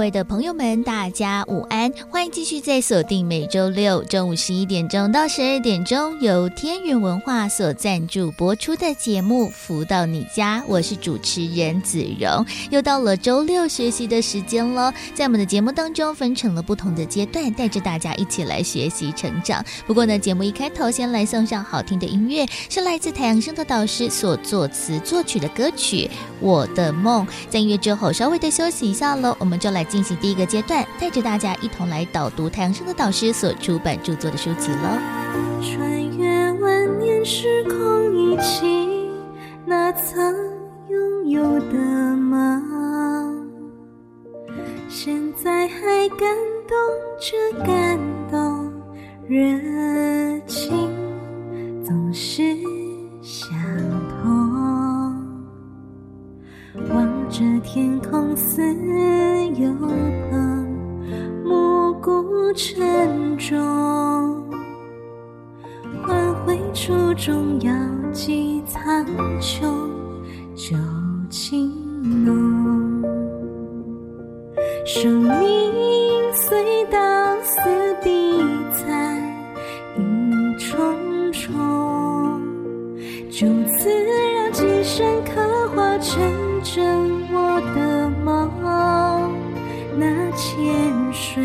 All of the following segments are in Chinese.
位的朋友们，大家午安！欢迎继续在锁定每周六中午十一点钟到十二点钟，由天元文化所赞助播出的节目《福到你家》，我是主持人子荣。又到了周六学习的时间了，在我们的节目当中分成了不同的阶段，带着大家一起来学习成长。不过呢，节目一开头先来送上好听的音乐，是来自太阳升的导师所作词作曲的歌曲《我的梦》。在音乐之后稍微的休息一下喽，我们就来。进行第一个阶段，带着大家一同来导读太阳升的导师所出版著作的书籍了。穿越万年时空，一起那曾拥有的梦，现在还感动着感动，热情总是相这天空似有朋，暮鼓晨钟，唤回初衷，遥寄苍穹，旧情浓。生命隧道似笔彩一重重，就此几深刻画成。真我的梦，那浅水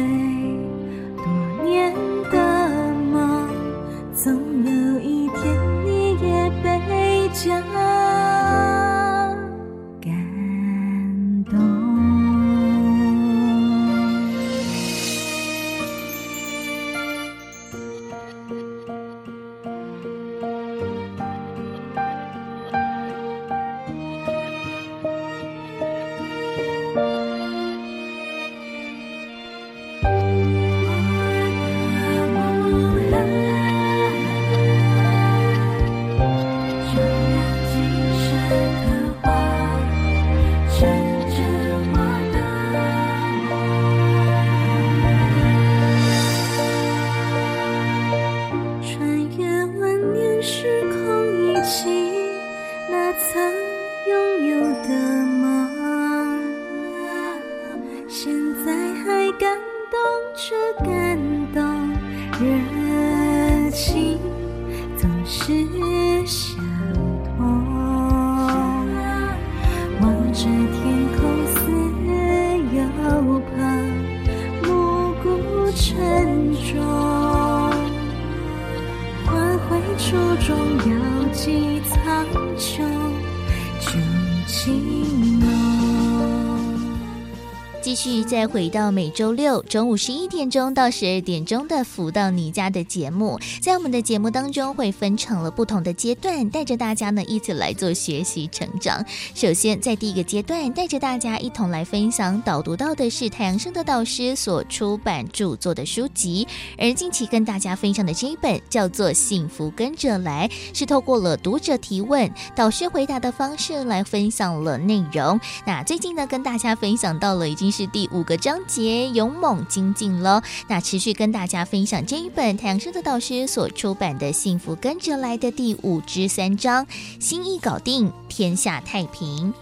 回到每周六中午十一点钟到十二点钟的“福到你家”的节目，在我们的节目当中会分成了不同的阶段，带着大家呢一起来做学习成长。首先，在第一个阶段，带着大家一同来分享导读到的是太阳升的导师所出版著作的书籍，而近期跟大家分享的这一本叫做《幸福跟着来》，是透过了读者提问、导师回答的方式来分享了内容。那最近呢，跟大家分享到了已经是第五个章节勇猛精进了，那持续跟大家分享这一本太阳盛德导师所出版的《幸福跟着来的》第五之三章，心意搞定，天下太平。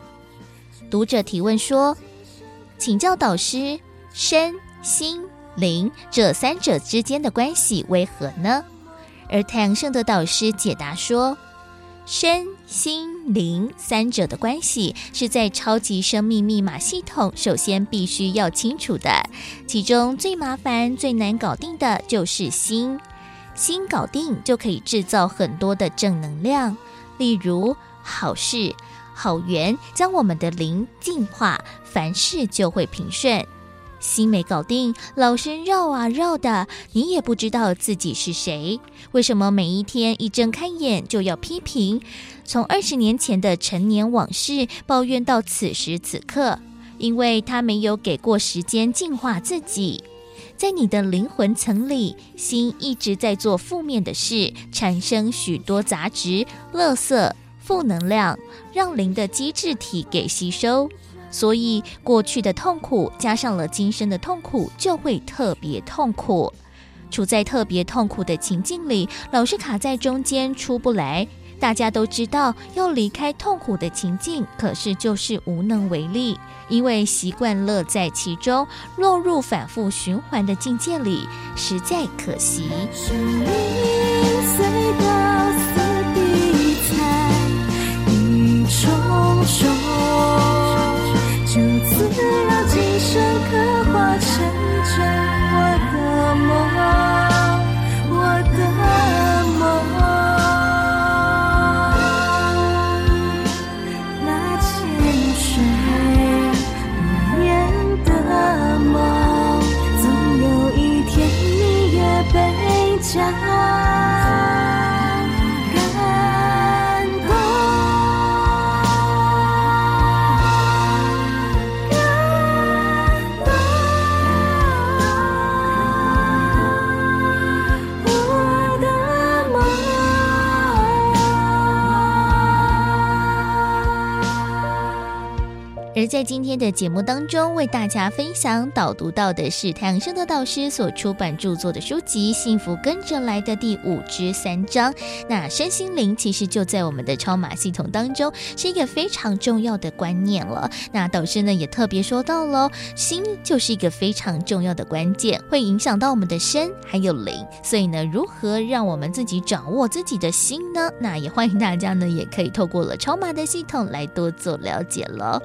读者提问说：“请教导师，身心灵这三者之间的关系为何呢？”而太阳圣德导师解答说：“身。”心灵三者的关系是在超级生命密码系统首先必须要清楚的，其中最麻烦、最难搞定的就是心。心搞定就可以制造很多的正能量，例如好事、好缘，将我们的灵净化，凡事就会平顺。心没搞定，老是绕啊绕的，你也不知道自己是谁。为什么每一天一睁开眼就要批评？从二十年前的陈年往事抱怨到此时此刻，因为他没有给过时间净化自己。在你的灵魂层里，心一直在做负面的事，产生许多杂质、垃圾、负能量，让灵的机制体给吸收。所以过去的痛苦加上了今生的痛苦，就会特别痛苦。处在特别痛苦的情境里，老是卡在中间出不来。大家都知道要离开痛苦的情境，可是就是无能为力，因为习惯乐在其中，落入反复循环的境界里，实在可惜。生命隧道似比赛，一重重，只要今生刻画成而在今天的节目当中，为大家分享导读到的是太阳盛德导师所出版著作的书籍《幸福跟着来的》第五至三章。那身心灵其实就在我们的超马系统当中，是一个非常重要的观念了。那导师呢也特别说到了，心就是一个非常重要的关键，会影响到我们的身还有灵。所以呢，如何让我们自己掌握自己的心呢？那也欢迎大家呢，也可以透过了超马的系统来多做了解了。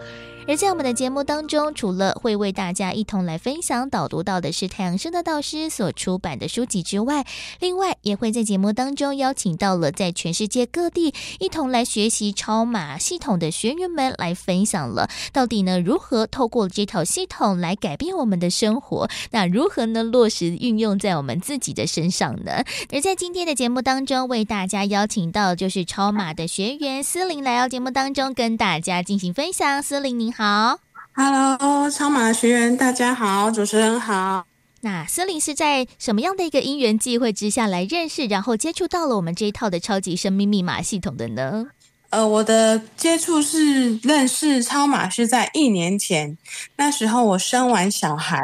而在我们的节目当中，除了会为大家一同来分享导读到的是太阳升的导师所出版的书籍之外，另外也会在节目当中邀请到了在全世界各地一同来学习超马系统的学员们来分享了，到底呢如何透过这套系统来改变我们的生活？那如何呢落实运用在我们自己的身上呢？而在今天的节目当中，为大家邀请到就是超马的学员思琳来到节目当中跟大家进行分享。思琳您。好，Hello，超马学员，大家好，主持人好。那森林是在什么样的一个因缘际会之下来认识，然后接触到了我们这一套的超级生命密码系统的呢？呃，我的接触是认识超马是在一年前，那时候我生完小孩，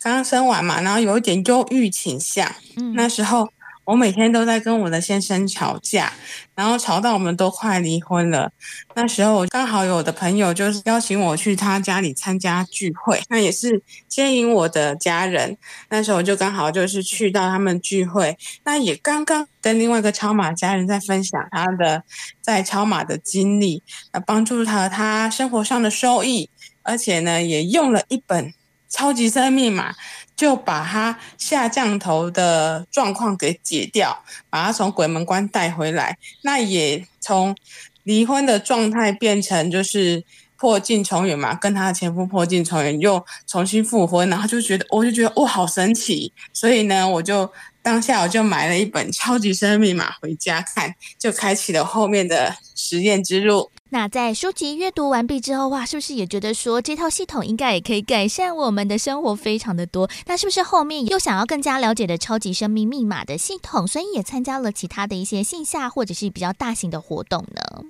刚生完嘛，然后有一点忧郁倾向，嗯，那时候。我每天都在跟我的先生吵架，然后吵到我们都快离婚了。那时候刚好有的朋友就是邀请我去他家里参加聚会，那也是接引我的家人。那时候我就刚好就是去到他们聚会，那也刚刚跟另外一个超码家人在分享他的在超码的经历，来帮助他他生活上的收益，而且呢也用了一本超级生命密码。就把他下降头的状况给解掉，把他从鬼门关带回来。那也从离婚的状态变成就是破镜重圆嘛，跟他的前夫破镜重圆，又重新复婚。然后就觉得，我就觉得哇，好神奇。所以呢，我就当下我就买了一本超级生命密码回家看，就开启了后面的实验之路。那在书籍阅读完毕之后，哇，是不是也觉得说这套系统应该也可以改善我们的生活非常的多？那是不是后面又想要更加了解的超级生命密码的系统，所以也参加了其他的一些线下或者是比较大型的活动呢？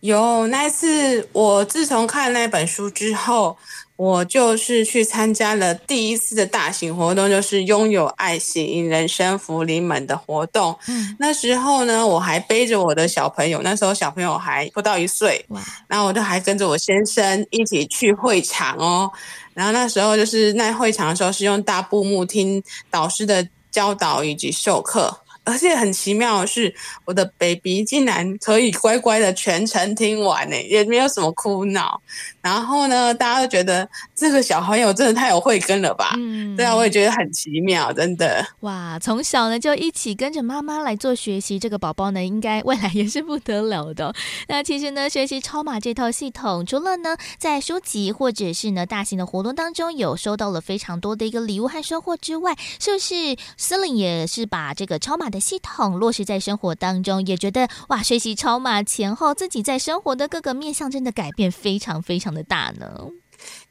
有，那一次我自从看那本书之后。我就是去参加了第一次的大型活动，就是拥有爱心引人生福临门的活动。嗯，那时候呢，我还背着我的小朋友，那时候小朋友还不到一岁。哇！然后我就还跟着我先生一起去会场哦。然后那时候就是在会场的时候，是用大布幕听导师的教导以及授课。而且很奇妙的是，我的 baby 竟然可以乖乖的全程听完呢，也没有什么哭闹。然后呢，大家都觉得这个小朋友真的太有慧根了吧？嗯，对啊，我也觉得很奇妙，真的。哇，从小呢就一起跟着妈妈来做学习，这个宝宝呢应该未来也是不得了的。那其实呢，学习超马这套系统，除了呢在书籍或者是呢大型的活动当中有收到了非常多的一个礼物和收获之外，是不是司令也是把这个超马的系统落实在生活当中，也觉得哇，学习超马前后，自己在生活的各个面向真的改变非常非常的大呢。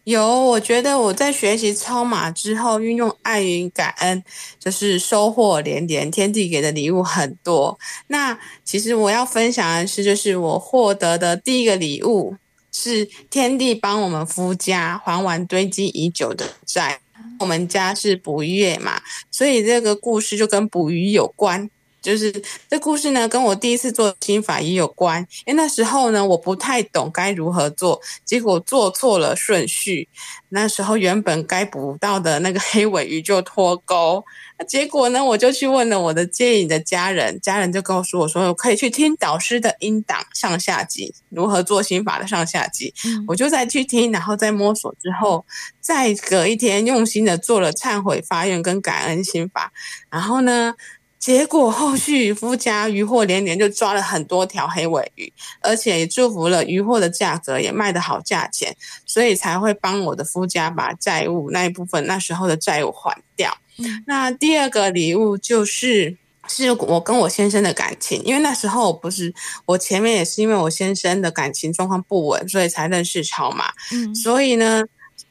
有，我觉得我在学习超码之后，运用爱与感恩，就是收获连连。天地给的礼物很多。那其实我要分享的是，就是我获得的第一个礼物是天地帮我们夫家还完堆积已久的债。我们家是捕鱼嘛，所以这个故事就跟捕鱼有关。就是这故事呢，跟我第一次做心法也有关。因为那时候呢，我不太懂该如何做，结果做错了顺序。那时候原本该捕到的那个黑尾鱼就脱钩，结果呢，我就去问了我的接引的家人，家人就告诉我说，我可以去听导师的音档上下集，如何做心法的上下集。嗯、我就再去听，然后再摸索之后，再隔一天用心的做了忏悔发愿跟感恩心法，然后呢。结果后续夫家渔获连连，就抓了很多条黑尾鱼，而且也祝福了渔获的价格也卖得好价钱，所以才会帮我的夫家把债务那一部分那时候的债务还掉。嗯、那第二个礼物就是是我跟我先生的感情，因为那时候不是我前面也是因为我先生的感情状况不稳，所以才认识超马。嗯，所以呢，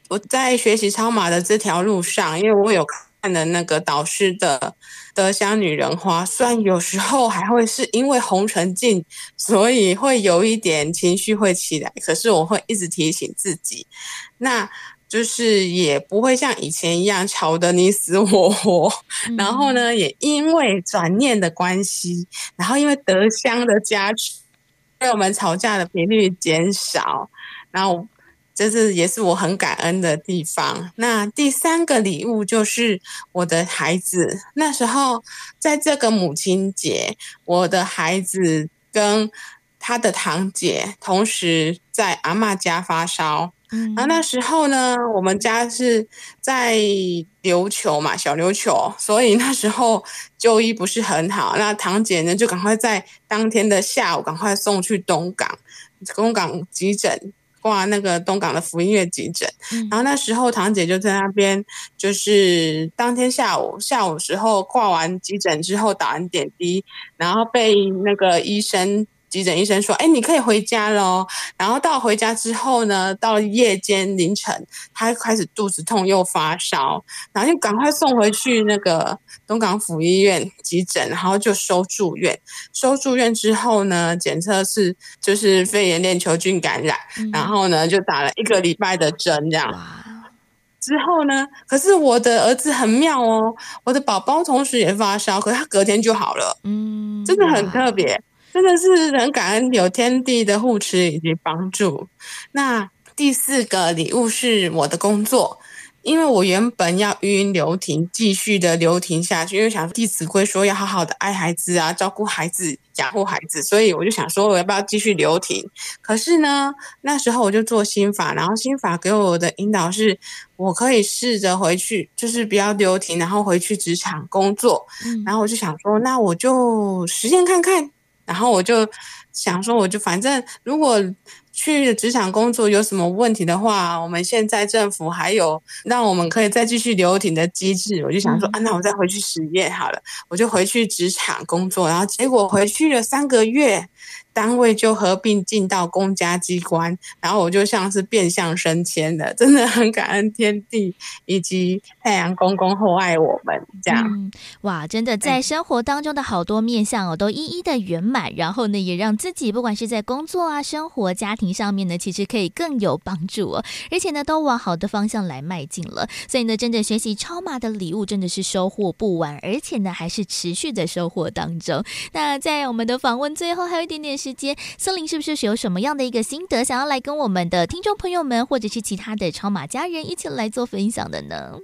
我在学习超马的这条路上，因为我有看了那个导师的。德香女人花，虽然有时候还会是因为红尘境，所以会有一点情绪会起来，可是我会一直提醒自己，那就是也不会像以前一样吵得你死我活。嗯、然后呢，也因为转念的关系，然后因为德香的加持，对我们吵架的频率减少，然后。这是也是我很感恩的地方。那第三个礼物就是我的孩子。那时候在这个母亲节，我的孩子跟他的堂姐同时在阿妈家发烧。嗯，然后那时候呢，我们家是在琉球嘛，小琉球，所以那时候就医不是很好。那堂姐呢，就赶快在当天的下午赶快送去东港，东港急诊。挂那个东港的福音院急诊，然后那时候堂姐就在那边，就是当天下午下午时候挂完急诊之后打完点滴，然后被那个医生。急诊医生说：“哎，你可以回家喽。”然后到回家之后呢，到夜间凌晨，他开始肚子痛又发烧，然后就赶快送回去那个东港府医院急诊，然后就收住院。收住院之后呢，检测是就是肺炎链球菌感染，嗯、然后呢就打了一个礼拜的针，这样。之后呢，可是我的儿子很妙哦，我的宝宝同时也发烧，可是他隔天就好了，嗯，真的很特别。真的是很感恩有天地的护持以及帮助。那第四个礼物是我的工作，因为我原本要芸芸留停，继续的留停下去，因为想《弟子规》说要好好的爱孩子啊，照顾孩子，养护孩子，所以我就想说我要不要继续留停？可是呢，那时候我就做心法，然后心法给我的引导是，我可以试着回去，就是不要留停，然后回去职场工作。然后我就想说，那我就实验看看。然后我就想说，我就反正如果去职场工作有什么问题的话，我们现在政府还有让我们可以再继续留停的机制。我就想说，啊，那我再回去实验好了，我就回去职场工作。然后结果回去了三个月。单位就合并进到公家机关，然后我就像是变相升迁的，真的很感恩天地以及太阳公公厚爱我们这样。嗯，哇，真的在生活当中的好多面相哦，都一一的圆满，然后呢，也让自己不管是在工作啊、生活、家庭上面呢，其实可以更有帮助哦，而且呢，都往好的方向来迈进了。所以呢，真的学习超马的礼物真的是收获不完，而且呢，还是持续的收获当中。那在我们的访问最后还有一点点。时间，森林是不是有什么样的一个心得，想要来跟我们的听众朋友们，或者是其他的超马家人一起来做分享的呢？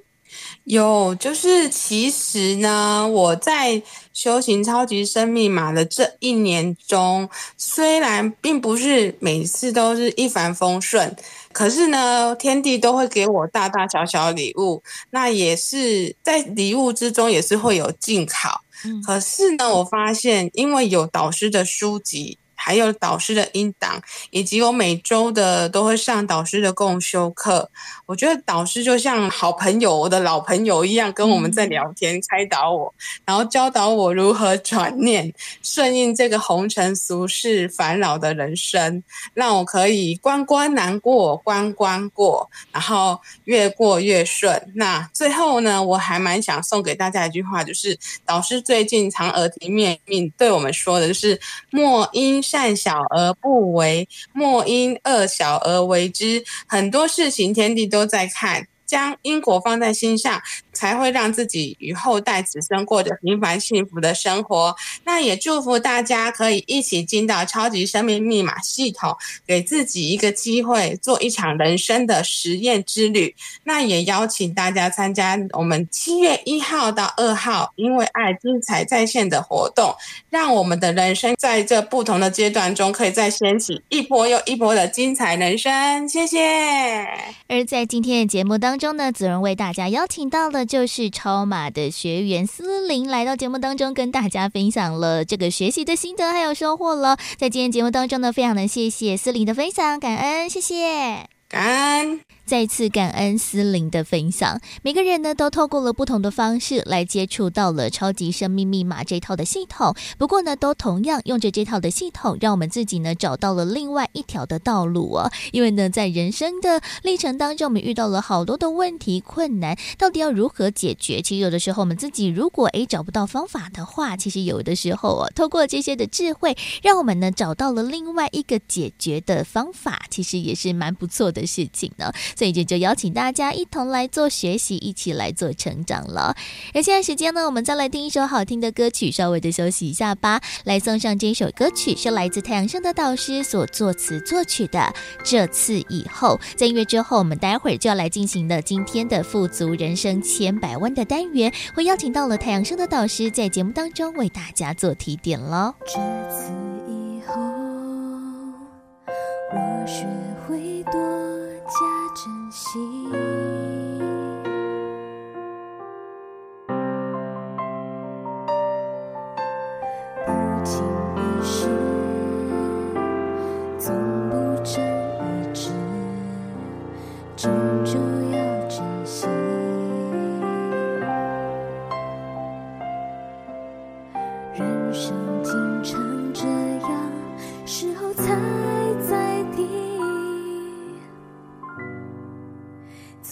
有，就是其实呢，我在修行超级生命码的这一年中，虽然并不是每次都是一帆风顺，可是呢，天地都会给我大大小小礼物，那也是在礼物之中也是会有进考。可是呢，我发现因为有导师的书籍。还有导师的音档，以及我每周的都会上导师的共修课。我觉得导师就像好朋友，我的老朋友一样，跟我们在聊天，开导我，然后教导我如何转念，顺应这个红尘俗世烦恼的人生，让我可以关关难过关关过，然后越过越顺。那最后呢，我还蛮想送给大家一句话，就是导师最近常耳提面命对我们说的，就是莫因善小而不为，莫因恶小而为之。很多事情天地都在看。将因果放在心上，才会让自己与后代子孙过着平凡幸福的生活。那也祝福大家可以一起进到超级生命密码系统，给自己一个机会，做一场人生的实验之旅。那也邀请大家参加我们七月一号到二号，因为爱精彩在线的活动，让我们的人生在这不同的阶段中，可以再掀起一波又一波的精彩人生。谢谢。而在今天的节目当中呢，子荣为大家邀请到了就是超马的学员思琳来到节目当中，跟大家分享了这个学习的心得还有收获了。在今天节目当中呢，非常的谢谢思琳的分享，感恩，谢谢，感恩。再次感恩思玲的分享，每个人呢都透过了不同的方式来接触到了超级生命密码这套的系统。不过呢，都同样用着这套的系统，让我们自己呢找到了另外一条的道路哦。因为呢，在人生的历程当中，我们遇到了好多的问题困难，到底要如何解决？其实有的时候，我们自己如果诶找不到方法的话，其实有的时候哦，透过这些的智慧，让我们呢找到了另外一个解决的方法，其实也是蛮不错的事情呢。所以就就邀请大家一同来做学习，一起来做成长了。而现在时间呢，我们再来听一首好听的歌曲，稍微的休息一下吧。来送上这首歌曲，是来自太阳升的导师所作词作曲的《这次以后》。在音乐之后，我们待会儿就要来进行的今天的富足人生千百万的单元，会邀请到了太阳升的导师在节目当中为大家做提点喽。这次以后，我学会多。加珍惜，不经一事，总不长一智，终究要珍惜。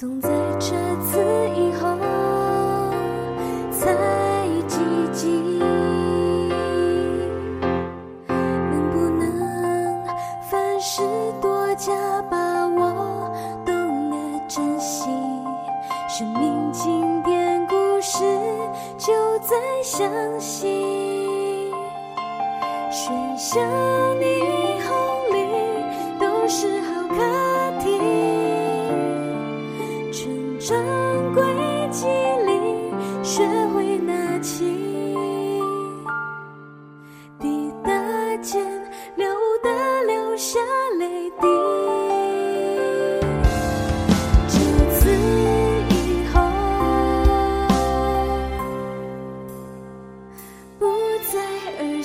总在这次以后才积极。能不能凡事多加把握，懂得珍惜？生命经典故事就在相信，喧嚣。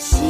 心。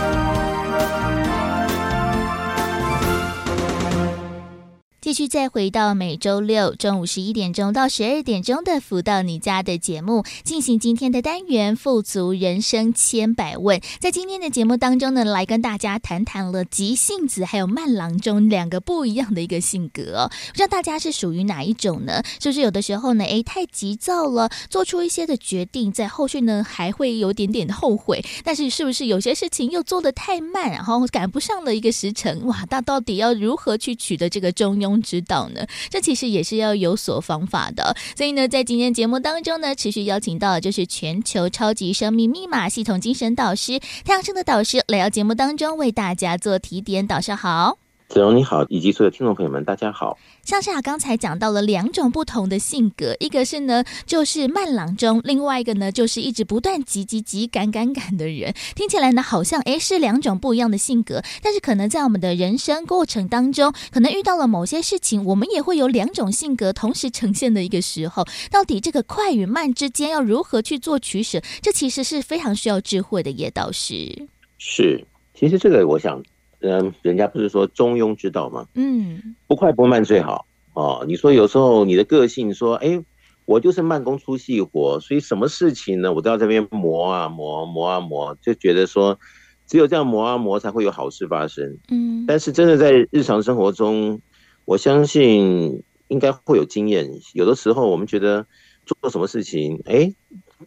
续再回到每周六中午十一点钟到十二点钟的《福到你家》的节目，进行今天的单元“富足人生千百问”。在今天的节目当中呢，来跟大家谈谈了急性子还有慢郎中两个不一样的一个性格哦。不知道大家是属于哪一种呢？是不是有的时候呢，诶，太急躁了，做出一些的决定，在后续呢还会有点点后悔。但是是不是有些事情又做得太慢，然后赶不上了一个时辰？哇，那到底要如何去取得这个中庸？知道呢，这其实也是要有所方法的。所以呢，在今天节目当中呢，持续邀请到的就是全球超级生命密码系统精神导师太阳升的导师来到节目当中为大家做提点。导师好。子荣你好，以及所有听众朋友们，大家好。像是啊，刚才讲到了两种不同的性格，一个是呢就是慢郎中，另外一个呢就是一直不断急急急赶赶赶的人。听起来呢好像诶是两种不一样的性格，但是可能在我们的人生过程当中，可能遇到了某些事情，我们也会有两种性格同时呈现的一个时候。到底这个快与慢之间要如何去做取舍？这其实是非常需要智慧的，叶导师。是，其实这个我想。嗯，人家不是说中庸之道吗？嗯，不快不慢最好哦。你说有时候你的个性说，哎，我就是慢工出细活，所以什么事情呢，我都要这边磨啊磨磨啊磨，就觉得说只有这样磨啊磨才会有好事发生。嗯，但是真的在日常生活中，我相信应该会有经验。有的时候我们觉得做什么事情，哎，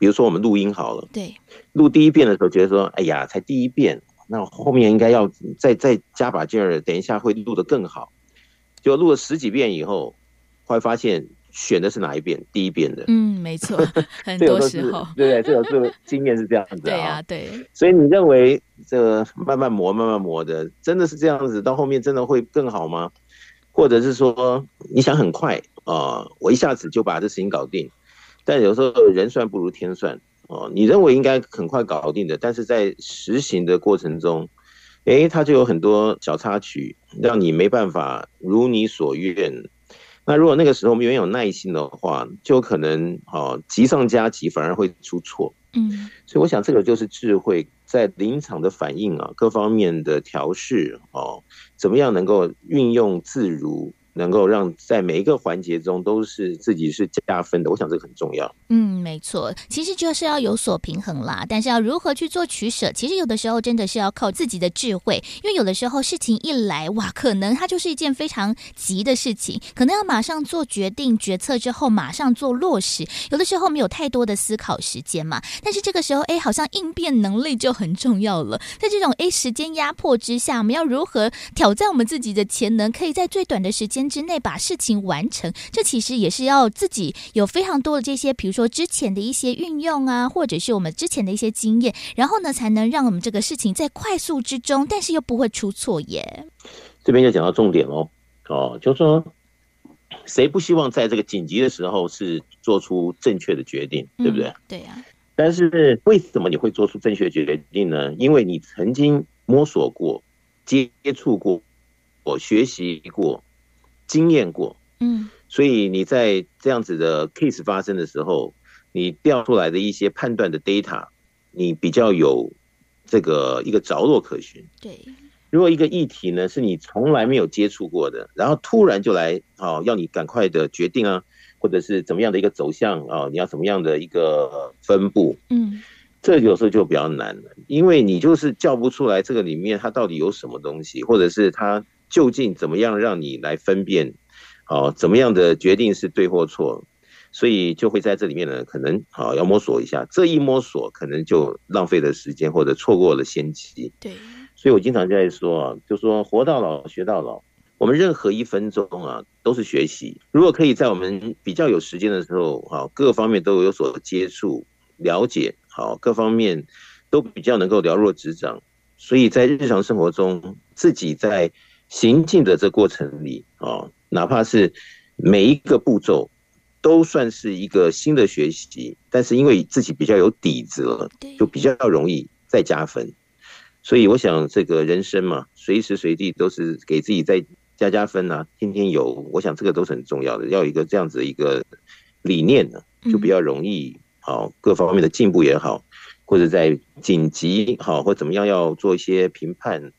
比如说我们录音好了，对，录第一遍的时候觉得说，哎呀，才第一遍。那后面应该要再再加把劲儿，等一下会录得更好。就录了十几遍以后，会发现选的是哪一遍？第一遍的。嗯，没错，很多时候，对对，这个这个经验是这样子啊。对啊，对。所以你认为这个慢慢磨、慢慢磨的，真的是这样子？到后面真的会更好吗？或者是说你想很快啊，我一下子就把这事情搞定？但有时候人算不如天算。哦，你认为应该很快搞定的，但是在实行的过程中，诶，它就有很多小插曲，让你没办法如你所愿。那如果那个时候没有耐心的话，就可能哦急上加急，反而会出错。嗯，所以我想这个就是智慧在临场的反应啊，各方面的调试哦，怎么样能够运用自如。能够让在每一个环节中都是自己是加分的，我想这个很重要。嗯，没错，其实就是要有所平衡啦。但是要如何去做取舍，其实有的时候真的是要靠自己的智慧。因为有的时候事情一来，哇，可能它就是一件非常急的事情，可能要马上做决定、决策之后马上做落实。有的时候没有太多的思考时间嘛。但是这个时候，哎，好像应变能力就很重要了。在这种哎时间压迫之下，我们要如何挑战我们自己的潜能，可以在最短的时间之内把事情完成，这其实也是要自己有非常多的这些，比如说之前的一些运用啊，或者是我们之前的一些经验，然后呢，才能让我们这个事情在快速之中，但是又不会出错耶。这边就讲到重点哦，哦，就是说，谁不希望在这个紧急的时候是做出正确的决定，对不对？嗯、对呀、啊。但是为什么你会做出正确的决定呢？因为你曾经摸索过、接触过、我学习过。经验过，嗯，所以你在这样子的 case 发生的时候，你调出来的一些判断的 data，你比较有这个一个着落可循。对，如果一个议题呢是你从来没有接触过的，然后突然就来哦，要你赶快的决定啊，或者是怎么样的一个走向啊，你要怎么样的一个分布，嗯，这有时候就比较难了，因为你就是叫不出来这个里面它到底有什么东西，或者是它。究竟怎么样让你来分辨，好，怎么样的决定是对或错？所以就会在这里面呢，可能好要摸索一下。这一摸索，可能就浪费了时间，或者错过了先机。对，所以我经常在说啊，就说活到老学到老，我们任何一分钟啊都是学习。如果可以在我们比较有时间的时候，好，各方面都有所接触、了解，好，各方面都比较能够了若指掌。所以在日常生活中，自己在行进的这过程里啊，哪怕是每一个步骤，都算是一个新的学习。但是因为自己比较有底子了，就比较容易再加分。所以我想，这个人生嘛，随时随地都是给自己再加加分啊，天天有。我想这个都是很重要的，要有一个这样子的一个理念呢，就比较容易好各方面的进步也好，或者在紧急好或怎么样要做一些评判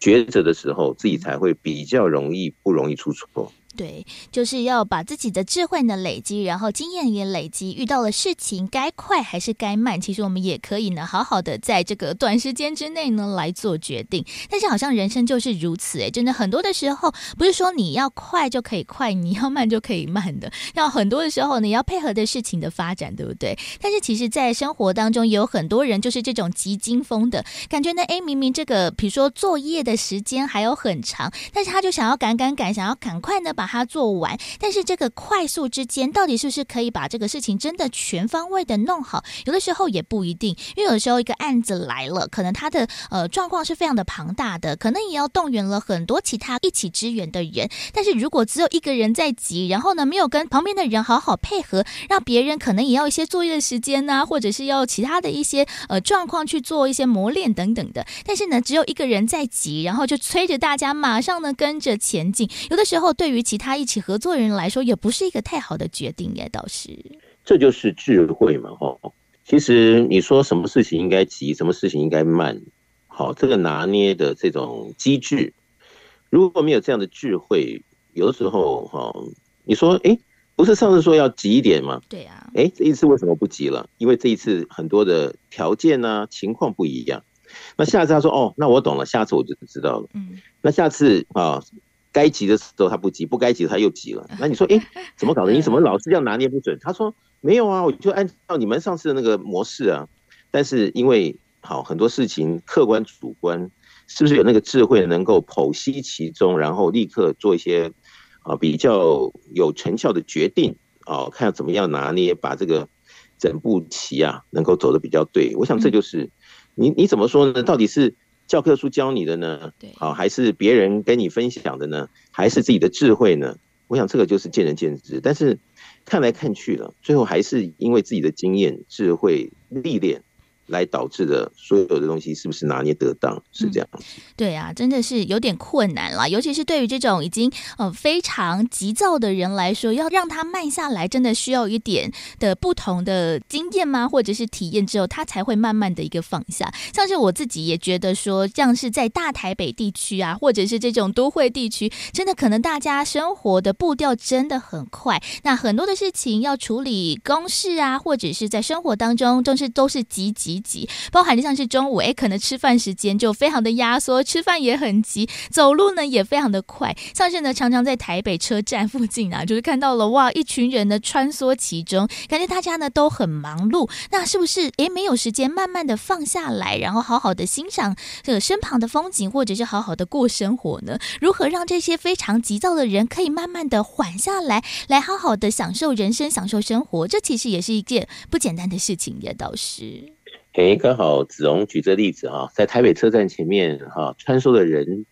抉择的时候，自己才会比较容易不容易出错。对，就是要把自己的智慧呢累积，然后经验也累积。遇到了事情，该快还是该慢，其实我们也可以呢，好好的在这个短时间之内呢来做决定。但是好像人生就是如此，诶，真的很多的时候，不是说你要快就可以快，你要慢就可以慢的。要很多的时候，你要配合的事情的发展，对不对？但是其实，在生活当中，也有很多人就是这种急惊风的感觉呢。诶，明明这个，比如说作业的时间还有很长，但是他就想要赶赶赶，想要赶快呢把。他做完，但是这个快速之间，到底是不是可以把这个事情真的全方位的弄好？有的时候也不一定，因为有时候一个案子来了，可能他的呃状况是非常的庞大的，可能也要动员了很多其他一起支援的人。但是如果只有一个人在急，然后呢没有跟旁边的人好好配合，让别人可能也要一些作业的时间呐、啊，或者是要其他的一些呃状况去做一些磨练等等的。但是呢，只有一个人在急，然后就催着大家马上呢跟着前进。有的时候对于其他一起合作的人来说，也不是一个太好的决定耶，倒是。这就是智慧嘛，吼。其实你说什么事情应该急，什么事情应该慢，好，这个拿捏的这种机制，如果没有这样的智慧，有的时候哈，你说，哎，不是上次说要急一点吗？对啊。哎，这一次为什么不急了？因为这一次很多的条件呢、啊，情况不一样。那下次他说，哦，那我懂了，下次我就知道了。嗯。那下次啊。该急的时候他不急，不该急的他又急了。那你说，哎，怎么搞的？你怎么老是这样拿捏不准？他说没有啊，我就按照你们上次的那个模式啊。但是因为好很多事情客观主观，是不是有那个智慧能够剖析其中，然后立刻做一些啊比较有成效的决定啊？看怎么样拿捏，把这个整步棋啊能够走得比较对。我想这就是你你怎么说呢？到底是？教科书教你的呢？对，好，还是别人跟你分享的呢？还是自己的智慧呢？我想这个就是见仁见智，但是看来看去了，最后还是因为自己的经验、智慧、历练。来导致的所有的东西是不是拿捏得当？是这样、对啊，真的是有点困难了。尤其是对于这种已经呃非常急躁的人来说，要让他慢下来，真的需要一点的不同的经验吗？或者是体验之后，他才会慢慢的一个放下。像是我自己也觉得说，像是在大台北地区啊，或者是这种都会地区，真的可能大家生活的步调真的很快。那很多的事情要处理公事啊，或者是在生活当中，都是都是急急。急，包含就像是中午，哎，可能吃饭时间就非常的压缩，吃饭也很急，走路呢也非常的快。像是呢，常常在台北车站附近啊，就是看到了哇，一群人呢穿梭其中，感觉大家呢都很忙碌。那是不是哎没有时间慢慢的放下来，然后好好的欣赏这身旁的风景，或者是好好的过生活呢？如何让这些非常急躁的人可以慢慢的缓下来，来好好的享受人生，享受生活？这其实也是一件不简单的事情，也倒是。哎，刚好子荣举这例子哈，在台北车站前面哈穿梭的人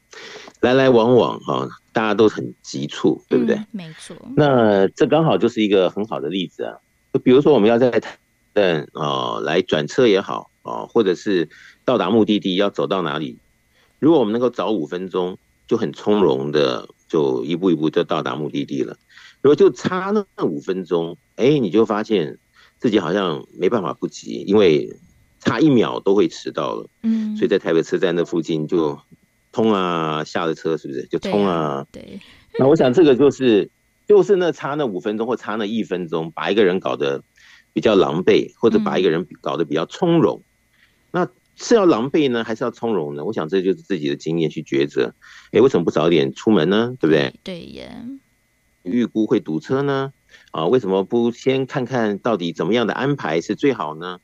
来来往往哈，大家都很急促，对不对？嗯、没错。那这刚好就是一个很好的例子啊。就比如说我们要在台站啊来转车也好啊，或者是到达目的地要走到哪里，如果我们能够早五分钟，就很从容的就一步一步就到达目的地了。如果就差那五分钟，哎，你就发现自己好像没办法不急，因为。差一秒都会迟到了，嗯，所以在台北车站那附近就冲啊，下了车是不是就冲啊？对，对，那我想这个就是就是那差那五分钟或差那一分钟，把一个人搞得比较狼狈，或者把一个人搞得比较从容。那是要狼狈呢，还是要从容呢？我想这就是自己的经验去抉择。哎，为什么不早点出门呢？对不对？对呀。预估会堵车呢？啊，为什么不先看看到底怎么样的安排是最好呢？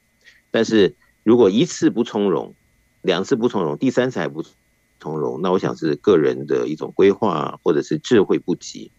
但是。如果一次不从容，两次不从容，第三次还不从容，那我想是个人的一种规划，或者是智慧不及。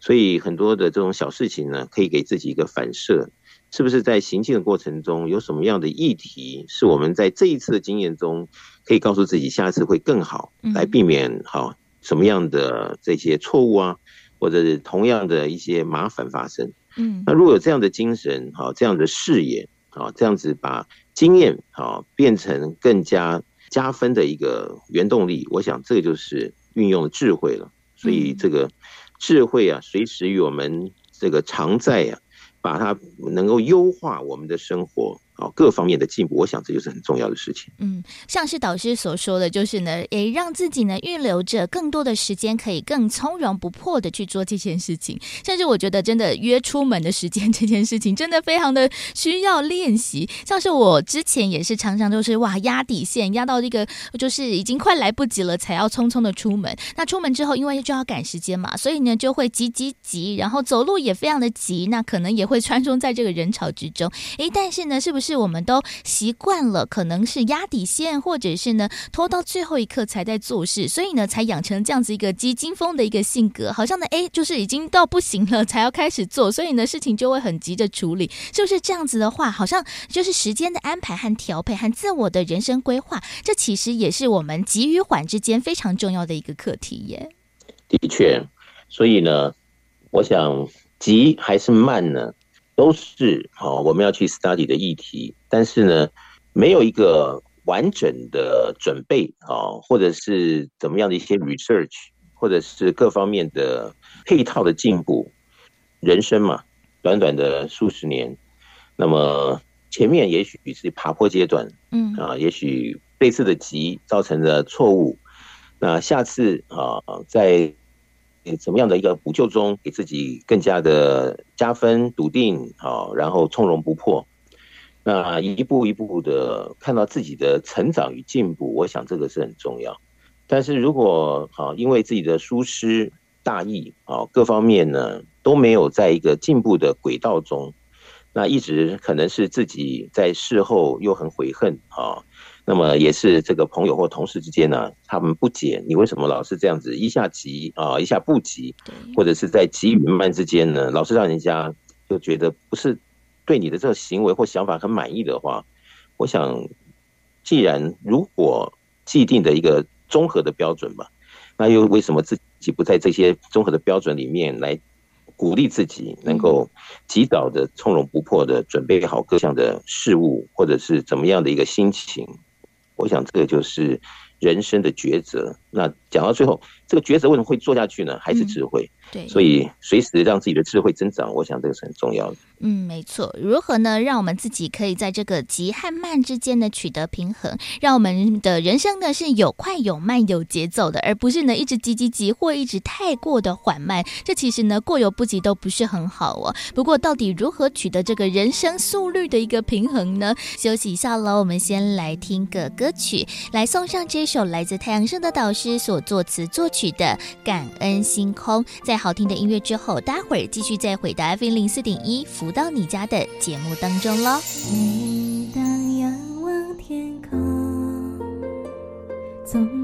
所以很多的这种小事情呢，可以给自己一个反射，是不是在行进的过程中有什么样的议题，是我们在这一次的经验中可以告诉自己，下次会更好，来避免好什么样的这些错误啊，或者是同样的一些麻烦发生。嗯，那如果有这样的精神，好这样的视野。啊，这样子把经验啊变成更加加分的一个原动力，我想这个就是运用的智慧了。所以这个智慧啊，随时与我们这个常在呀、啊，把它能够优化我们的生活。哦，各方面的进步，我想这就是很重要的事情。嗯，像是导师所说的就是呢，也让自己呢预留着更多的时间，可以更从容不迫的去做这件事情。甚至我觉得，真的约出门的时间 这件事情，真的非常的需要练习。像是我之前也是常常都是哇压底线，压到这个就是已经快来不及了，才要匆匆的出门。那出门之后，因为就要赶时间嘛，所以呢就会急急急，然后走路也非常的急，那可能也会穿梭在这个人潮之中。诶，但是呢，是不是？是我们都习惯了，可能是压底线，或者是呢拖到最后一刻才在做事，所以呢才养成这样子一个急惊风的一个性格，好像呢哎，就是已经到不行了才要开始做，所以呢事情就会很急着处理，是不是这样子的话，好像就是时间的安排和调配和自我的人生规划，这其实也是我们急与缓之间非常重要的一个课题耶。的确，所以呢，我想急还是慢呢？都是好，我们要去 study 的议题，但是呢，没有一个完整的准备啊，或者是怎么样的一些 research，或者是各方面的配套的进步。人生嘛，短短的数十年，那么前面也许是爬坡阶段，嗯啊，也许这次的急造成的错误，那下次啊，在。怎么样的一个补救中，给自己更加的加分、笃定，好，然后从容不迫。那一步一步的看到自己的成长与进步，我想这个是很重要。但是如果好，因为自己的疏失大意，啊，各方面呢都没有在一个进步的轨道中，那一直可能是自己在事后又很悔恨，啊。那么也是这个朋友或同事之间呢，他们不解你为什么老是这样子，一下急啊，一下不急，或者是在急与慢之间呢，老是让人家就觉得不是对你的这个行为或想法很满意的话，我想，既然如果既定的一个综合的标准吧，那又为什么自己不在这些综合的标准里面来鼓励自己，能够及早的从容不迫的准备好各项的事物，或者是怎么样的一个心情？我想，这个就是人生的抉择。那讲到最后，这个抉择为什么会做下去呢？还是智慧。嗯、对，所以随时让自己的智慧增长，我想这个是很重要的。嗯，没错。如何呢？让我们自己可以在这个急和慢之间呢取得平衡，让我们的人生呢是有快有慢有节奏的，而不是呢一直急急急或一直太过的缓慢。这其实呢过犹不及都不是很好哦。不过到底如何取得这个人生速率的一个平衡呢？休息一下喽，我们先来听个歌曲，来送上这首来自太阳升的导师之所作词作曲的《感恩星空》。在好听的音乐之后，待会儿继续再回答 FM 零四点一福到你家的节目当中喽。每当仰望天空，总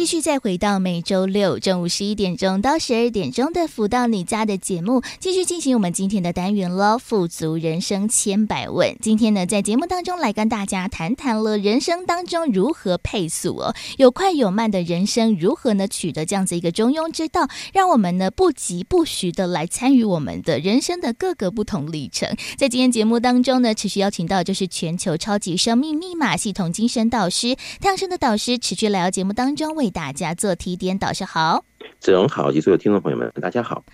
继续再回到每周六中午十一点钟到十二点钟的“福到你家”的节目，继续进行我们今天的单元喽。富足人生千百问，今天呢，在节目当中来跟大家谈谈了人生当中如何配速哦，有快有慢的人生，如何呢取得这样子一个中庸之道，让我们呢不疾不徐的来参与我们的人生的各个不同历程。在今天节目当中呢，持续邀请到就是全球超级生命密码系统精神导师太阳盛德导师，持续来到节目当中为大家做提点，导师好，子荣好，及所有听众朋友们，大家好。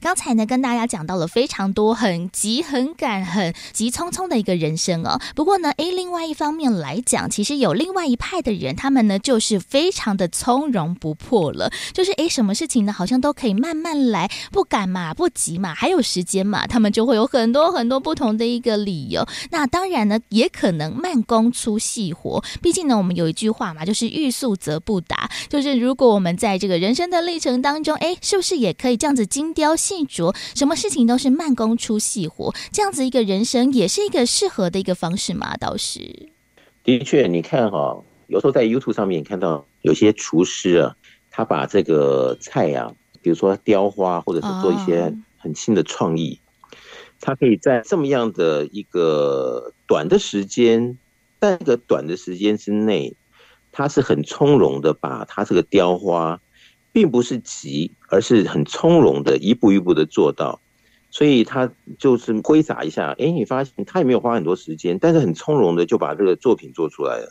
刚才呢，跟大家讲到了非常多很急、很赶、很急匆匆的一个人生哦。不过呢，诶，另外一方面来讲，其实有另外一派的人，他们呢就是非常的从容不迫了，就是诶，什么事情呢，好像都可以慢慢来，不赶嘛，不急嘛，还有时间嘛，他们就会有很多很多不同的一个理由。那当然呢，也可能慢工出细活。毕竟呢，我们有一句话嘛，就是欲速则不达。就是如果我们在这个人生的历程当中，诶，是不是也可以这样子精雕细琢，什么事情都是慢工出细活，这样子一个人生也是一个适合的一个方式嘛？倒是，的确，你看哈，有时候在 YouTube 上面看到有些厨师啊，他把这个菜啊，比如说雕花，或者是做一些很新的创意，他可以在这么样的一个短的时间，在一个短的时间之内，他是很从容的把他这个雕花。并不是急，而是很从容的一步一步的做到，所以他就是挥洒一下，哎，你发现他也没有花很多时间，但是很从容的就把这个作品做出来了。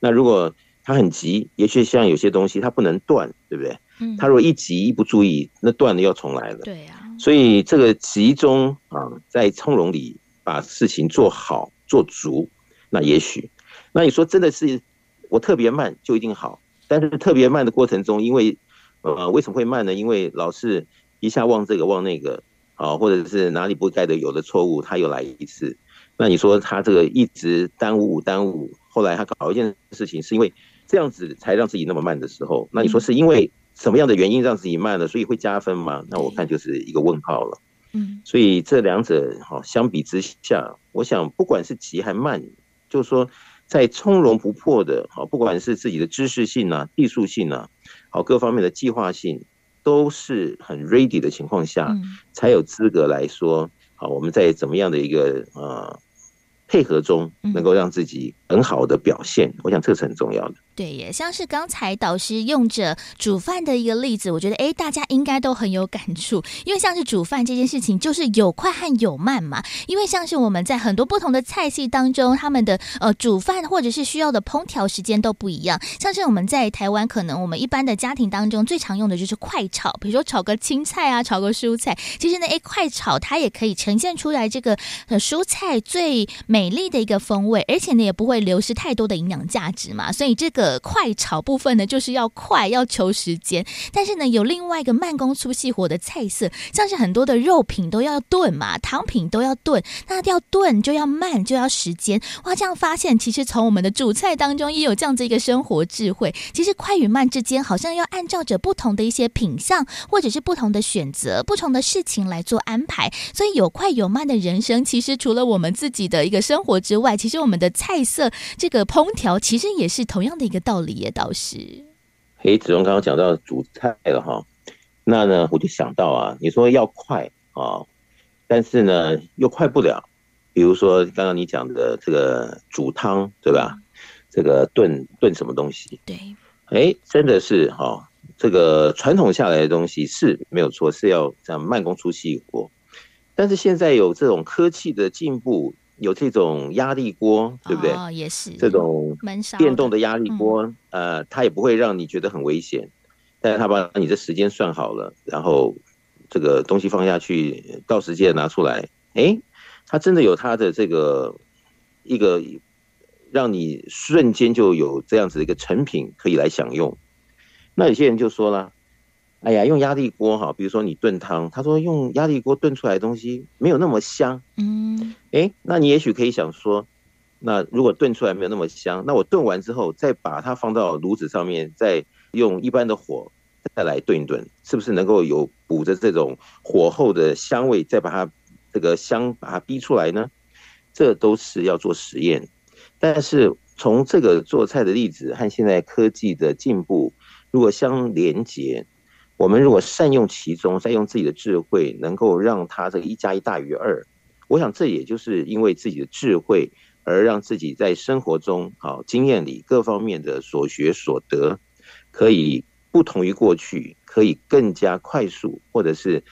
那如果他很急，也许像有些东西他不能断，对不对？嗯，他如果一急一不注意，那断了要重来了。对呀。所以这个集中啊，在从容里把事情做好做足，那也许，那你说真的是我特别慢就一定好，但是特别慢的过程中，因为呃，为什么会慢呢？因为老是一下忘这个忘那个，啊，或者是哪里不该的有的错误，他又来一次。那你说他这个一直耽误耽误，后来他搞一件事情，是因为这样子才让自己那么慢的时候，那你说是因为什么样的原因让自己慢了？所以会加分吗？那我看就是一个问号了。嗯，所以这两者哈相比之下，我想不管是急还慢，就是说在从容不迫的，好，不管是自己的知识性啊、技术性啊。好，各方面的计划性都是很 ready 的情况下，才有资格来说，好，我们在怎么样的一个呃配合中，能够让自己很好的表现，我想这是很重要的。对，也像是刚才导师用着煮饭的一个例子，我觉得哎，大家应该都很有感触，因为像是煮饭这件事情，就是有快和有慢嘛。因为像是我们在很多不同的菜系当中，他们的呃煮饭或者是需要的烹调时间都不一样。像是我们在台湾，可能我们一般的家庭当中最常用的就是快炒，比如说炒个青菜啊，炒个蔬菜。其实呢，哎，快炒它也可以呈现出来这个呃蔬菜最美美丽的一个风味，而且呢也不会流失太多的营养价值嘛。所以这个。快炒部分呢，就是要快，要求时间。但是呢，有另外一个慢工出细活的菜色，像是很多的肉品都要炖嘛，汤品都要炖，那要炖就要慢，就要时间。哇，这样发现，其实从我们的主菜当中也有这样子一个生活智慧。其实快与慢之间，好像要按照着不同的一些品相，或者是不同的选择、不同的事情来做安排。所以有快有慢的人生，其实除了我们自己的一个生活之外，其实我们的菜色这个烹调，其实也是同样的一个。道理耶倒是，嘿，子荣刚刚讲到煮菜了哈，那呢我就想到啊，你说要快啊，但是呢又快不了，比如说刚刚你讲的这个煮汤对吧？这个炖炖什么东西？对，哎，真的是哈，这个传统下来的东西是没有错，是要这样慢工出细活，但是现在有这种科技的进步。有这种压力锅，对不对？哦，也是这种电动的压力锅，嗯，呃，它也不会让你觉得很危险，但是它把你的时间算好了，然后这个东西放下去，到时间拿出来，哎，它真的有它的这个一个让你瞬间就有这样子的一个成品可以来享用。那有些人就说了，哎呀，用压力锅哈，比如说你炖汤，他说用压力锅炖出来的东西没有那么香。嗯，哎，那你也许可以想说，那如果炖出来没有那么香，那我炖完之后再把它放到炉子上面，再用一般的火再来炖一炖，是不是能够有补着这种火候的香味，再把它这个香把它逼出来呢？这都是要做实验。但是从这个做菜的例子和现在科技的进步，如果相连接。我们如果善用其中，再用自己的智慧，能够让它这个一加一大于二，我想这也就是因为自己的智慧，而让自己在生活中好经验里各方面的所学所得，可以不同于过去，可以更加快速，或者是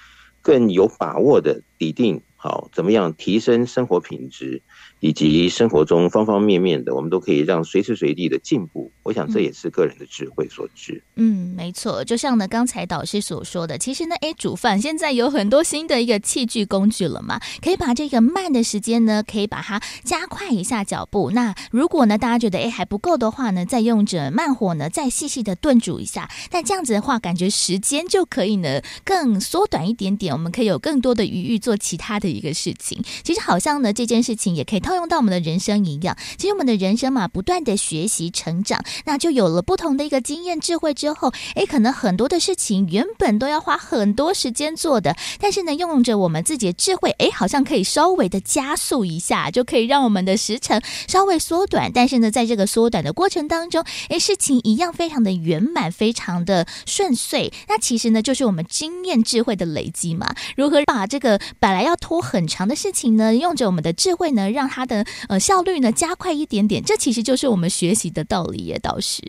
更有把握的拟定好怎么样提升生活品质。以及生活中方方面面的，我们都可以让随时随地的进步。我想这也是个人的智慧所致。嗯，没错。就像呢刚才导师所说的，其实呢，哎，煮饭现在有很多新的一个器具工具了嘛，可以把这个慢的时间呢，可以把它加快一下脚步。那如果呢大家觉得哎还不够的话呢，再用着慢火呢再细细的炖煮一下。但这样子的话，感觉时间就可以呢更缩短一点点，我们可以有更多的余裕做其他的一个事情。其实好像呢这件事情也可以。套用到我们的人生一样，其实我们的人生嘛，不断的学习成长，那就有了不同的一个经验智慧之后，诶，可能很多的事情原本都要花很多时间做的，但是呢，用着我们自己的智慧，诶，好像可以稍微的加速一下，就可以让我们的时程稍微缩短。但是呢，在这个缩短的过程当中，诶，事情一样非常的圆满，非常的顺遂。那其实呢，就是我们经验智慧的累积嘛。如何把这个本来要拖很长的事情呢，用着我们的智慧呢，让它的呃效率呢加快一点点，这其实就是我们学习的道理耶，导师。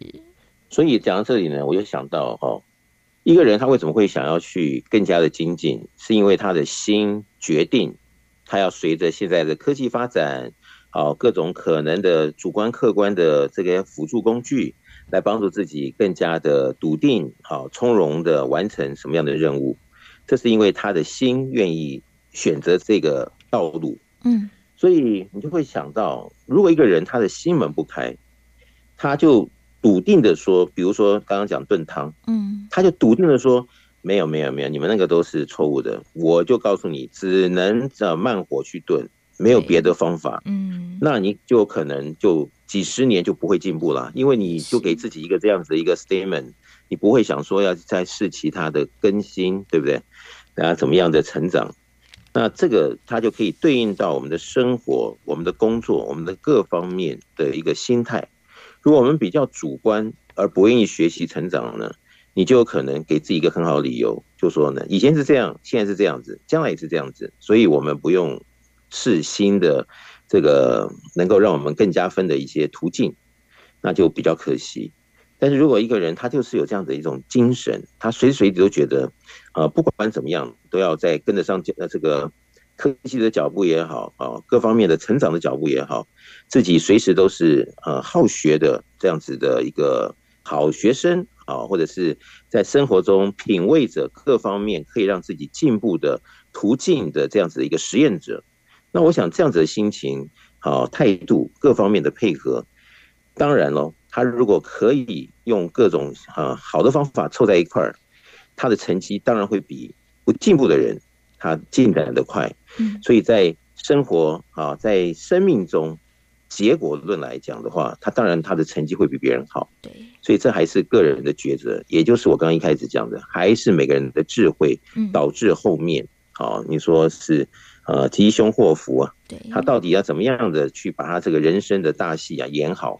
所以讲到这里呢，我就想到哈、哦，一个人他为什么会想要去更加的精进，是因为他的心决定，他要随着现在的科技发展，好、哦、各种可能的主观客观的这个辅助工具，来帮助自己更加的笃定，好、哦、从容的完成什么样的任务。这是因为他的心愿意选择这个道路。嗯。所以你就会想到，如果一个人他的心门不开，他就笃定的说，比如说刚刚讲炖汤，嗯，他就笃定的说，没有没有没有，你们那个都是错误的，我就告诉你，只能呃慢火去炖，没有别的方法，嗯，那你就可能就几十年就不会进步了，因为你就给自己一个这样子的一个 statement，你不会想说要再试其他的更新，对不对？然后怎么样的成长？那这个它就可以对应到我们的生活、我们的工作、我们的各方面的一个心态。如果我们比较主观而不愿意学习成长呢，你就有可能给自己一个很好的理由，就说呢，以前是这样，现在是这样子，将来也是这样子，所以我们不用试新的这个能够让我们更加分的一些途径，那就比较可惜。但是如果一个人他就是有这样的一种精神，他随时随地都觉得，呃，不管怎么样，都要在跟得上呃这个科技的脚步也好啊，各方面的成长的脚步也好，自己随时都是呃好学的这样子的一个好学生啊，或者是在生活中品味着各方面可以让自己进步的途径的这样子的一个实验者，那我想这样子的心情好态度各方面的配合，当然喽。他如果可以用各种啊好的方法凑在一块儿，他的成绩当然会比不进步的人他进展的快。嗯所以在生活啊，在生命中结果论来讲的话，他当然他的成绩会比别人好。对所以这还是个人的抉择，也就是我刚刚一开始讲的，还是每个人的智慧导致后面啊，你说是呃吉凶祸福啊，他到底要怎么样的去把他这个人生的大戏啊演好？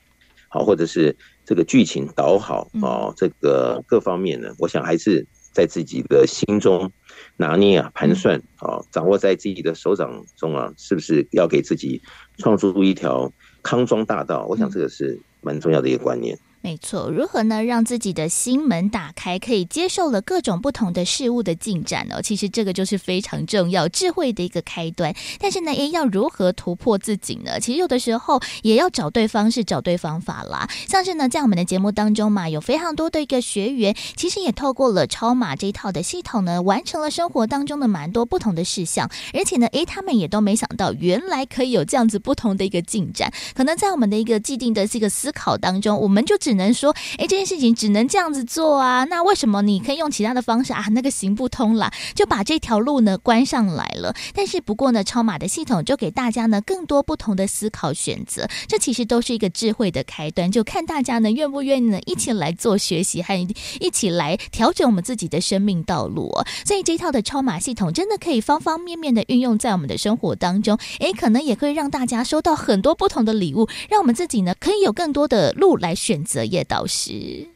好，或者是这个剧情导好哦，这个各方面呢，我想还是在自己的心中拿捏啊，盘算啊，掌握在自己的手掌中啊，是不是要给自己创出一条康庄大道？我想这个是蛮重要的一个观念。没错，如何呢？让自己的心门打开，可以接受了各种不同的事物的进展哦。其实这个就是非常重要智慧的一个开端。但是呢，诶，要如何突破自己呢？其实有的时候也要找对方式，找对方法啦。像是呢，在我们的节目当中嘛，有非常多的一个学员，其实也透过了超码这一套的系统呢，完成了生活当中的蛮多不同的事项。而且呢，诶，他们也都没想到，原来可以有这样子不同的一个进展。可能在我们的一个既定的这个思考当中，我们就只能说，哎，这件事情只能这样子做啊。那为什么你可以用其他的方式啊？那个行不通啦，就把这条路呢关上来了。但是不过呢，超马的系统就给大家呢更多不同的思考选择，这其实都是一个智慧的开端。就看大家呢愿不愿意呢一起来做学习，和一起来调整我们自己的生命道路哦。所以这套的超马系统真的可以方方面面的运用在我们的生活当中，哎，可能也可以让大家收到很多不同的礼物，让我们自己呢可以有更多的路来选择。叶导师，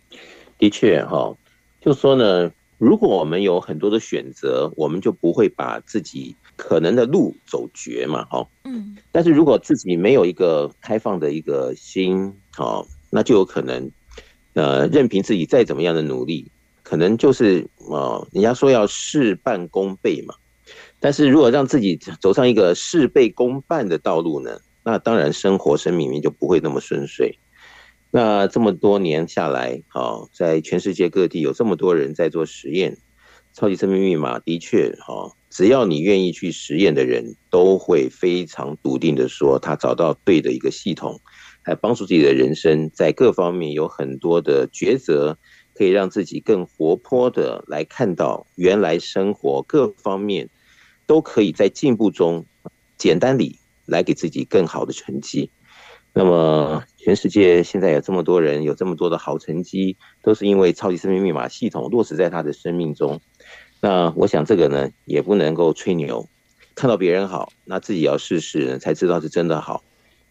的确哈，就说呢，如果我们有很多的选择，我们就不会把自己可能的路走绝嘛，哈，嗯。但是如果自己没有一个开放的一个心，哦，那就有可能，呃，任凭自己再怎么样的努力，可能就是呃，人家说要事半功倍嘛。但是如果让自己走上一个事倍功半的道路呢，那当然生活生命就不会那么顺遂。那这么多年下来，好，在全世界各地有这么多人在做实验，超级生命密码的确，哈，只要你愿意去实验的人，都会非常笃定的说，他找到对的一个系统，来帮助自己的人生在各方面有很多的抉择，可以让自己更活泼的来看到原来生活各方面。都可以在进步中，简单里来给自己更好的成绩。那么，全世界现在有这么多人有这么多的好成绩，都是因为超级生命密码系统落实在他的生命中。那我想这个呢，也不能够吹牛，看到别人好，那自己要试试才知道是真的好。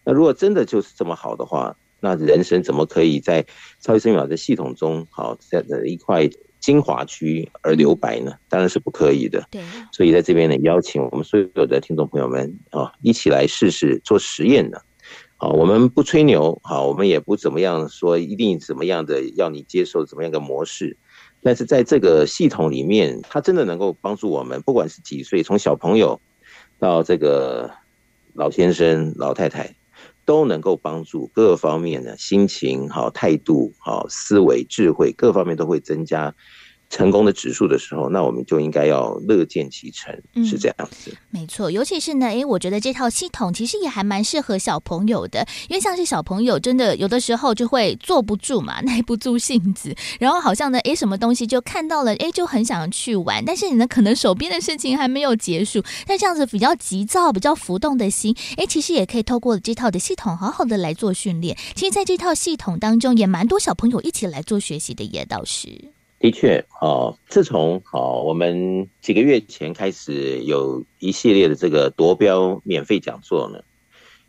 那如果真的就是这么好的话，那人生怎么可以在超级生命密码的系统中，好在的一块？精华区而留白呢，当然是不可以的。对，所以在这边呢，邀请我们所有的听众朋友们啊，一起来试试做实验的。好，我们不吹牛，好，我们也不怎么样说一定怎么样的要你接受怎么样的模式。但是在这个系统里面，它真的能够帮助我们，不管是几岁，从小朋友到这个老先生、老太太。都能够帮助各方面的心情、好态度、好思维、智慧，各方面都会增加。成功的指数的时候，那我们就应该要乐见其成，是这样子。嗯，没错，尤其是呢，诶，我觉得这套系统其实也还蛮适合小朋友的，因为像是小朋友真的有的时候就会坐不住嘛，耐不住性子，然后好像呢，诶，什么东西就看到了，诶，就很想去玩，但是你呢，可能手边的事情还没有结束，那这样子比较急躁、比较浮动的心，诶，其实也可以透过这套的系统，好好的来做训练。其实，在这套系统当中，也蛮多小朋友一起来做学习的，叶导师。的确，哦，自从好我们几个月前开始有一系列的这个夺标免费讲座呢，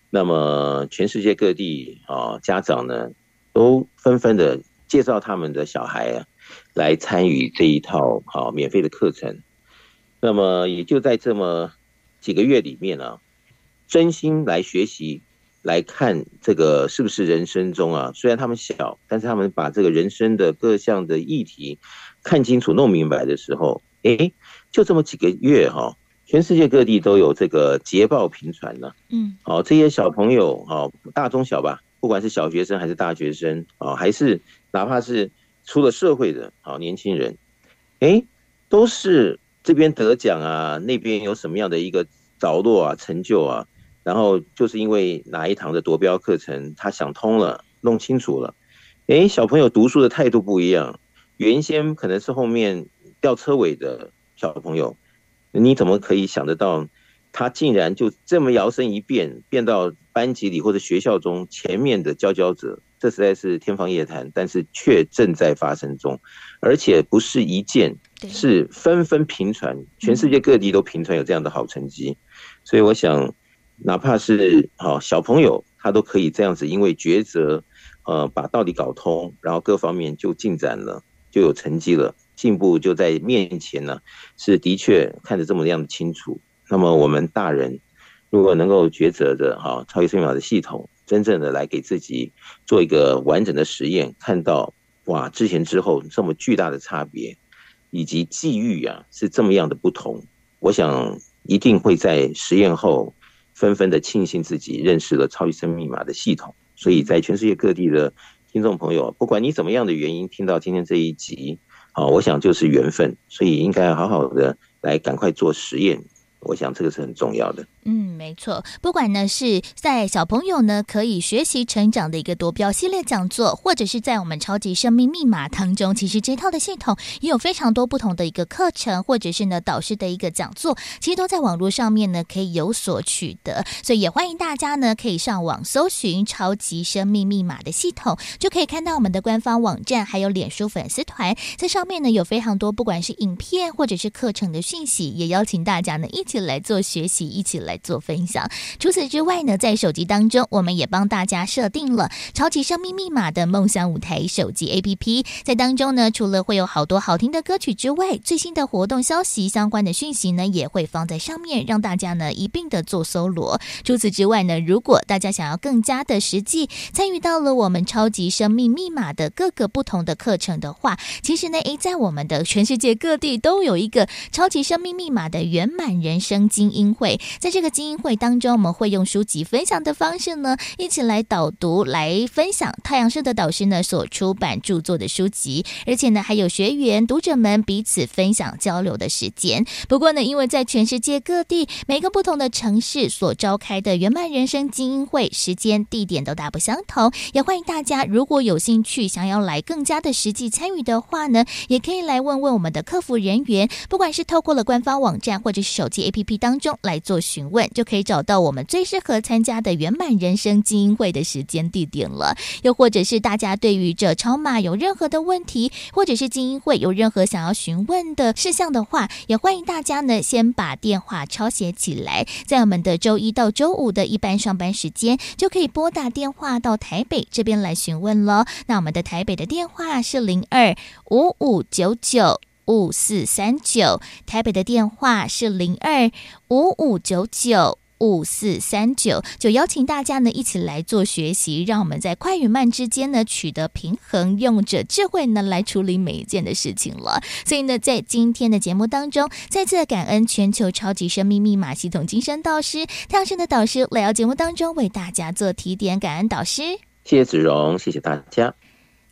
那么全世界各地啊家长呢都纷纷的介绍他们的小孩啊来参与这一套好免费的课程，那么也就在这么几个月里面呢，真心来学习。来看这个是不是人生中啊？虽然他们小，但是他们把这个人生的各项的议题看清楚、弄明白的时候，诶，就这么几个月哈，全世界各地都有这个捷报频传呢。嗯，好，这些小朋友哈，大中小吧，不管是小学生还是大学生啊，还是哪怕是出了社会的好年轻人，诶，都是这边得奖啊，那边有什么样的一个着落啊、成就啊。然后就是因为哪一堂的夺标课程，他想通了，弄清楚了，诶，小朋友读书的态度不一样。原先可能是后面吊车尾的小朋友，你怎么可以想得到，他竟然就这么摇身一变，变到班级里或者学校中前面的佼佼者？这实在是天方夜谭，但是却正在发生中，而且不是一件，是纷纷频传，全世界各地都频传有这样的好成绩，所以我想。哪怕是好小朋友，他都可以这样子，因为抉择，呃，把道理搞通，然后各方面就进展了，就有成绩了，进步就在面前呢，是的确看得这么样的清楚。那么我们大人如果能够抉择的哈，超级生命的系统，真正的来给自己做一个完整的实验，看到哇，之前之后这么巨大的差别，以及际遇啊是这么样的不同，我想一定会在实验后。纷纷的庆幸自己认识了超级生命密码的系统，所以在全世界各地的听众朋友，不管你怎么样的原因听到今天这一集，啊，我想就是缘分，所以应该好好的来赶快做实验，我想这个是很重要的。嗯，没错，不管呢是在小朋友呢可以学习成长的一个夺标系列讲座，或者是在我们超级生命密码当中，其实这套的系统也有非常多不同的一个课程，或者是呢导师的一个讲座，其实都在网络上面呢可以有所取得，所以也欢迎大家呢可以上网搜寻超级生命密码的系统，就可以看到我们的官方网站，还有脸书粉丝团，在上面呢有非常多不管是影片或者是课程的讯息，也邀请大家呢一起来做学习，一起来。来做分享。除此之外呢，在手机当中，我们也帮大家设定了超级生命密码的梦想舞台手机 APP。在当中呢，除了会有好多好听的歌曲之外，最新的活动消息相关的讯息呢，也会放在上面，让大家呢一并的做搜罗。除此之外呢，如果大家想要更加的实际参与到了我们超级生命密码的各个不同的课程的话，其实呢，诶，在我们的全世界各地都有一个超级生命密码的圆满人生精英会，在这。这个精英会当中，我们会用书籍分享的方式呢，一起来导读、来分享太阳社的导师呢所出版著作的书籍，而且呢，还有学员、读者们彼此分享交流的时间。不过呢，因为在全世界各地每个不同的城市所召开的圆满人生精英会时间、地点都大不相同，也欢迎大家如果有兴趣想要来更加的实际参与的话呢，也可以来问问我们的客服人员，不管是透过了官方网站或者是手机 APP 当中来做询。问就可以找到我们最适合参加的圆满人生精英会的时间地点了。又或者是大家对于这超码有任何的问题，或者是精英会有任何想要询问的事项的话，也欢迎大家呢先把电话抄写起来，在我们的周一到周五的一般上班时间，就可以拨打电话到台北这边来询问了。那我们的台北的电话是零二五五九九。五四三九，台北的电话是零二五五九九五四三九，就邀请大家呢一起来做学习，让我们在快与慢之间呢取得平衡，用着智慧呢来处理每一件的事情了。所以呢，在今天的节目当中，再次感恩全球超级生命密码系统金山导师太阳盛德导师来到节目当中为大家做提点，感恩导师，谢谢子荣，谢谢大家。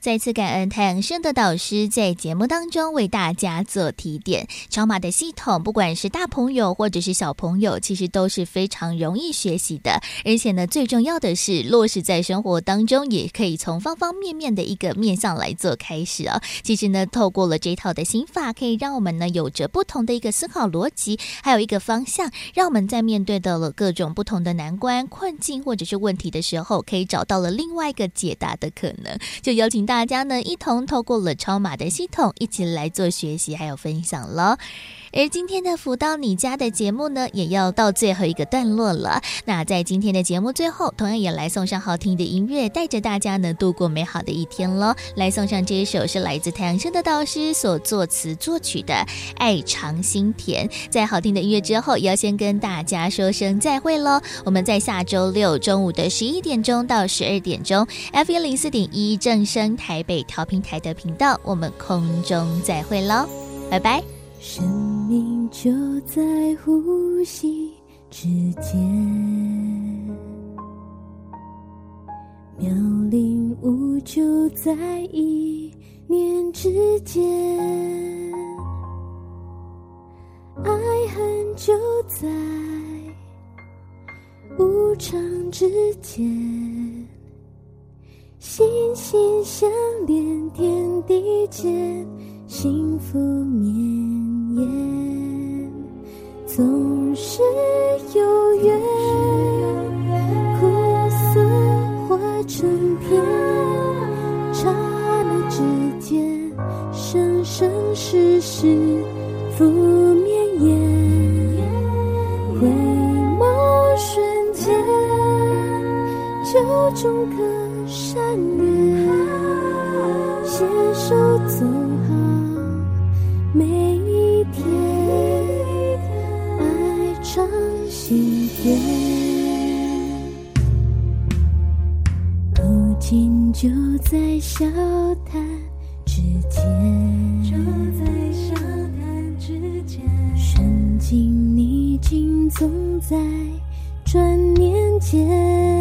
再次感恩太阳升的导师在节目当中为大家做提点。超码的系统，不管是大朋友或者是小朋友，其实都是非常容易学习的。而且呢，最重要的是落实在生活当中，也可以从方方面面的一个面向来做开始啊。其实呢，透过了这套的心法，可以让我们呢有着不同的一个思考逻辑，还有一个方向，让我们在面对到了各种不同的难关、困境或者是问题的时候，可以找到了另外一个解答的可能。就邀请。大家呢，一同透过了超码的系统，一起来做学习还有分享了。而今天的福到你家的节目呢，也要到最后一个段落了。那在今天的节目最后，同样也来送上好听的音乐，带着大家呢度过美好的一天喽。来送上这一首是来自太阳升的导师所作词作曲的《爱长心甜》。在好听的音乐之后，也要先跟大家说声再会喽。我们在下周六中午的十一点钟到十二点钟，F 一零四点一正声台北调频台的频道，我们空中再会喽，拜拜。生命就在呼吸之间，妙龄无就在一念之间，爱恨就在无常之间，心心相连，天地间幸福绵延。总是有缘，苦涩化成甜，刹那之间，生生世世福绵延，回眸瞬间，就种个善缘，携手走每一天，爱长心甜，如今就在笑谈之间，就在笑谈之间，瞬间逆境总在转念间。